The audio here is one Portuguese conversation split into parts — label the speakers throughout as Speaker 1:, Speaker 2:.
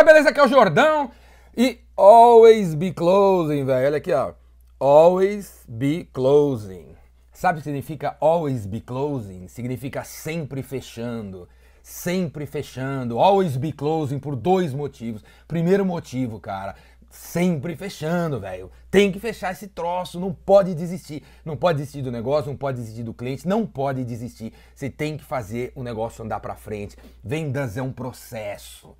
Speaker 1: galera, beleza? Aqui é o Jordão. E always be closing, velho. Olha aqui, ó. Always be closing. Sabe o que significa always be closing? Significa sempre fechando. Sempre fechando. Always be closing por dois motivos. Primeiro motivo, cara, sempre fechando, velho. Tem que fechar esse troço, não pode desistir. Não pode desistir do negócio, não pode desistir do cliente, não pode desistir. Você tem que fazer o negócio andar para frente. Vendas é um processo.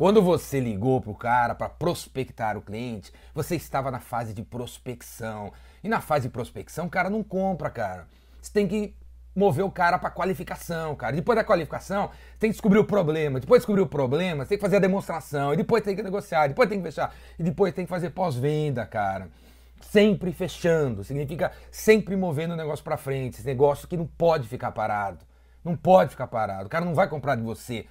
Speaker 1: Quando você ligou pro cara para prospectar o cliente, você estava na fase de prospecção. E na fase de prospecção, o cara não compra, cara. Você tem que mover o cara para qualificação, cara. Depois da qualificação, tem que descobrir o problema. Depois de descobrir o problema, você tem que fazer a demonstração. E depois tem que negociar. Depois tem que fechar. E depois tem que fazer pós-venda, cara. Sempre fechando. Significa sempre movendo o negócio para frente. Esse negócio que não pode ficar parado. Não pode ficar parado. O cara não vai comprar de você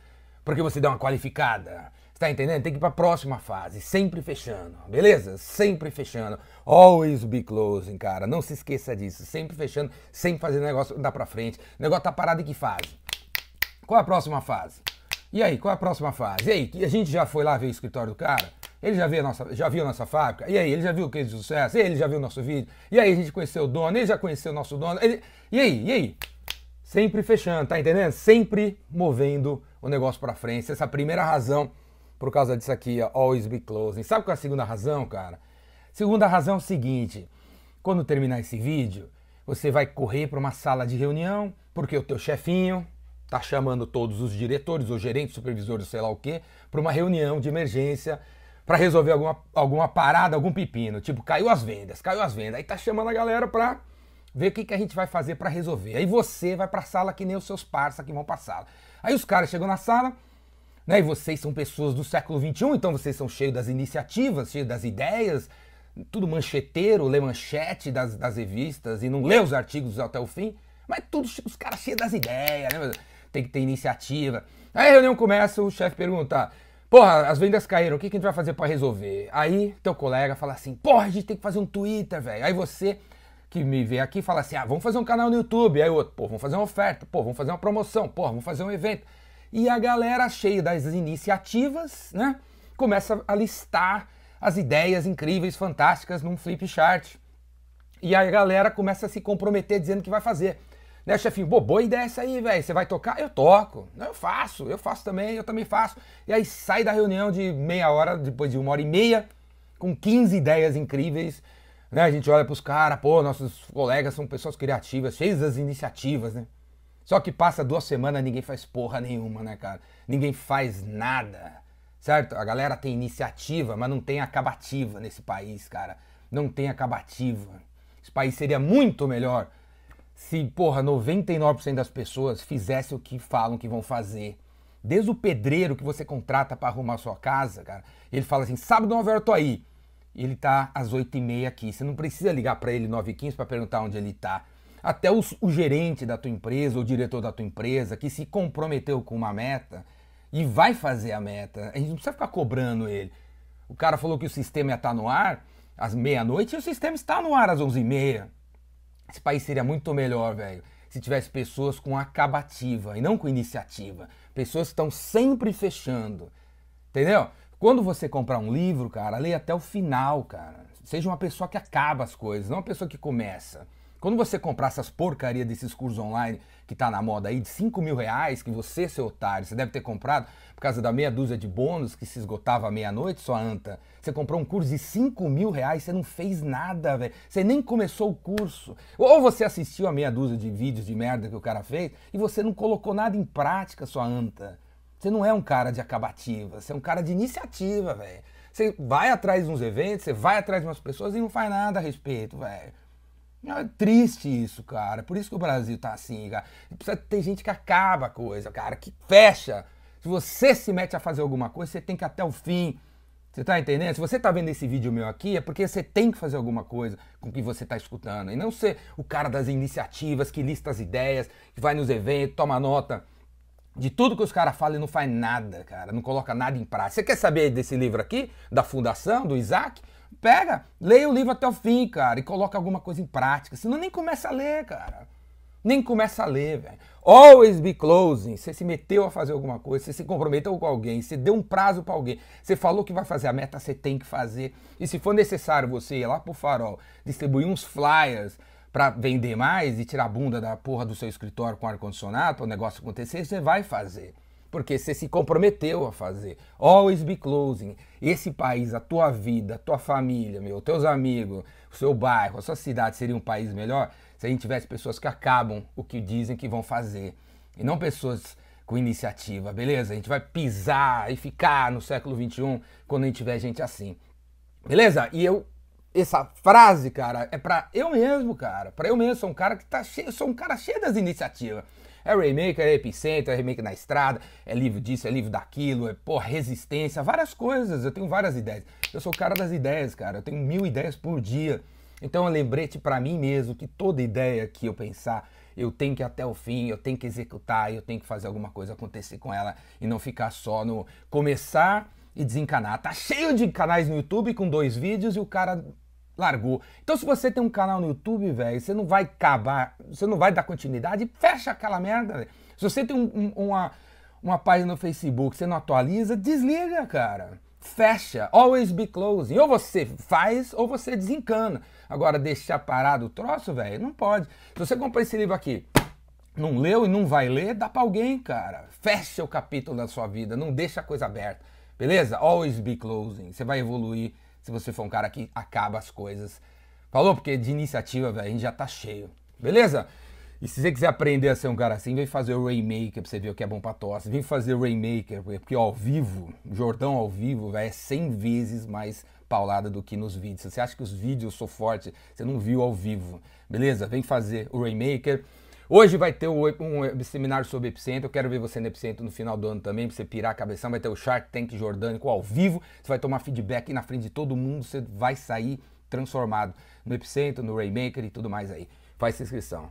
Speaker 1: porque você deu uma qualificada. Tá entendendo? Tem que ir pra próxima fase, sempre fechando, beleza? Sempre fechando. Always be closing, cara. Não se esqueça disso. Sempre fechando, sempre fazendo negócio andar pra frente. O negócio tá parado em que fase? Qual a próxima fase? E aí, qual a próxima fase? E aí, a gente já foi lá ver o escritório do cara? Ele já viu a nossa, já viu a nossa fábrica? E aí, ele já viu o case de sucesso? E aí, ele já viu o nosso vídeo? E aí, a gente conheceu o dono? Ele já conheceu o nosso dono? Ele... E aí, e aí? Sempre fechando, tá entendendo? Sempre movendo o negócio para frente. Essa é a primeira razão por causa disso aqui, always be closing. Sabe qual é a segunda razão, cara? Segunda razão é o seguinte: quando terminar esse vídeo, você vai correr para uma sala de reunião, porque o teu chefinho tá chamando todos os diretores, ou gerentes, supervisores, sei lá o quê, para uma reunião de emergência para resolver alguma, alguma parada, algum pepino. Tipo, caiu as vendas, caiu as vendas. Aí tá chamando a galera para ver o que, que a gente vai fazer para resolver. Aí você vai para a sala que nem os seus parceiros que vão para a sala. Aí os caras chegam na sala, né? E vocês são pessoas do século XXI, então vocês são cheios das iniciativas, cheios das ideias, tudo mancheteiro, lê manchete das, das revistas e não lê os artigos até o fim, mas tudo os caras cheios das ideias, né? Tem que ter iniciativa. Aí a reunião começa, o chefe pergunta: Porra, as vendas caíram, o que, que a gente vai fazer para resolver? Aí teu colega fala assim: Porra, a gente tem que fazer um Twitter, velho. Aí você que me vê aqui fala assim: Ah, vamos fazer um canal no YouTube. Aí outro, pô, vamos fazer uma oferta, pô, vamos fazer uma promoção, pô, vamos fazer um evento. E a galera cheia das iniciativas, né, começa a listar as ideias incríveis, fantásticas num flip chart. E a galera começa a se comprometer dizendo que vai fazer. Né, chefinho? Pô, boa ideia essa aí, velho. Você vai tocar? Eu toco. Eu faço, eu faço também, eu também faço. E aí sai da reunião de meia hora, depois de uma hora e meia, com 15 ideias incríveis. Né? A gente olha pros caras, pô, nossos colegas são pessoas criativas, cheias das iniciativas, né? Só que passa duas semanas ninguém faz porra nenhuma, né, cara? Ninguém faz nada, certo? A galera tem iniciativa, mas não tem acabativa nesse país, cara. Não tem acabativa. Esse país seria muito melhor se, porra, 99% das pessoas fizessem o que falam que vão fazer. Desde o pedreiro que você contrata para arrumar sua casa, cara, ele fala assim: sábado, 9 horas eu tô aí. Ele tá às 8h30 aqui. Você não precisa ligar para ele 9h15 para perguntar onde ele tá até o, o gerente da tua empresa, o diretor da tua empresa, que se comprometeu com uma meta e vai fazer a meta, a gente não precisa ficar cobrando ele. O cara falou que o sistema ia estar no ar às meia-noite e o sistema está no ar às onze e meia. Esse país seria muito melhor, velho, se tivesse pessoas com acabativa e não com iniciativa. Pessoas que estão sempre fechando. Entendeu? Quando você comprar um livro, cara, leia até o final, cara. Seja uma pessoa que acaba as coisas, não uma pessoa que começa. Quando você comprar essas porcaria desses cursos online que tá na moda aí de 5 mil reais, que você, seu otário, você deve ter comprado por causa da meia dúzia de bônus que se esgotava à meia-noite, sua anta. Você comprou um curso de 5 mil reais, você não fez nada, velho. Você nem começou o curso. Ou você assistiu a meia dúzia de vídeos de merda que o cara fez e você não colocou nada em prática, sua anta. Você não é um cara de acabativa, você é um cara de iniciativa, velho. Você vai atrás de uns eventos, você vai atrás de umas pessoas e não faz nada a respeito, velho. É triste isso, cara. Por isso que o Brasil tá assim, cara. Precisa ter gente que acaba a coisa, cara, que fecha. Se você se mete a fazer alguma coisa, você tem que ir até o fim. Você tá entendendo? Se você tá vendo esse vídeo meu aqui, é porque você tem que fazer alguma coisa com o que você tá escutando. E não ser o cara das iniciativas, que lista as ideias, que vai nos eventos, toma nota de tudo que os caras falam e não faz nada, cara. Não coloca nada em prática. Você quer saber desse livro aqui, da Fundação, do Isaac? Pega, leia o livro até o fim, cara, e coloca alguma coisa em prática. Senão nem começa a ler, cara. Nem começa a ler, velho. Always be closing. Você se meteu a fazer alguma coisa, você se comprometeu com alguém, você deu um prazo para alguém, você falou que vai fazer a meta, você tem que fazer. E se for necessário você ir lá pro farol, distribuir uns flyers para vender mais e tirar a bunda da porra do seu escritório com ar-condicionado para o negócio acontecer, você vai fazer. Porque você se comprometeu a fazer. Always be closing. Esse país, a tua vida, a tua família, meu, teus amigos, o seu bairro, a sua cidade seria um país melhor se a gente tivesse pessoas que acabam o que dizem que vão fazer. E não pessoas com iniciativa, beleza? A gente vai pisar e ficar no século XXI quando a gente tiver gente assim. Beleza? E eu essa frase, cara, é para eu mesmo, cara. Para eu mesmo, sou um cara que tá cheio, sou um cara cheio das iniciativas. É Raymaker, é Epicentro, é Remake na Estrada, é livro disso, é livro daquilo, é porra, resistência, várias coisas. Eu tenho várias ideias. Eu sou o cara das ideias, cara. Eu tenho mil ideias por dia. Então um lembrete para mim mesmo que toda ideia que eu pensar, eu tenho que ir até o fim, eu tenho que executar, eu tenho que fazer alguma coisa acontecer com ela e não ficar só no começar e desencanar. Tá cheio de canais no YouTube com dois vídeos e o cara largou. Então se você tem um canal no YouTube, velho, você não vai acabar, você não vai dar continuidade, fecha aquela merda. Se você tem um, um, uma, uma página no Facebook, você não atualiza, desliga, cara. Fecha. Always be closing. Ou você faz ou você desencana. Agora, deixar parado o troço, velho, não pode. Se você comprar esse livro aqui, não leu e não vai ler, dá pra alguém, cara. Fecha o capítulo da sua vida, não deixa a coisa aberta. Beleza? Always be closing. Você vai evoluir se você for um cara que acaba as coisas. Falou? Porque de iniciativa, velho, a gente já tá cheio. Beleza? E se você quiser aprender a ser um cara assim, vem fazer o Rainmaker pra você ver o que é bom pra tosse. Vem fazer o Rainmaker, porque ao vivo, Jordão ao vivo, véio, é 100 vezes mais paulada do que nos vídeos. Se você acha que os vídeos eu sou forte, você não viu ao vivo. Beleza? Vem fazer o Rainmaker. Hoje vai ter um seminário sobre Epicentro. Eu quero ver você no Epicentro no final do ano também, pra você pirar a cabeção. Vai ter o Shark Tank Jordânico ao vivo. Você vai tomar feedback na frente de todo mundo. Você vai sair transformado no Epicentro, no Raymaker e tudo mais aí. Faz inscrição.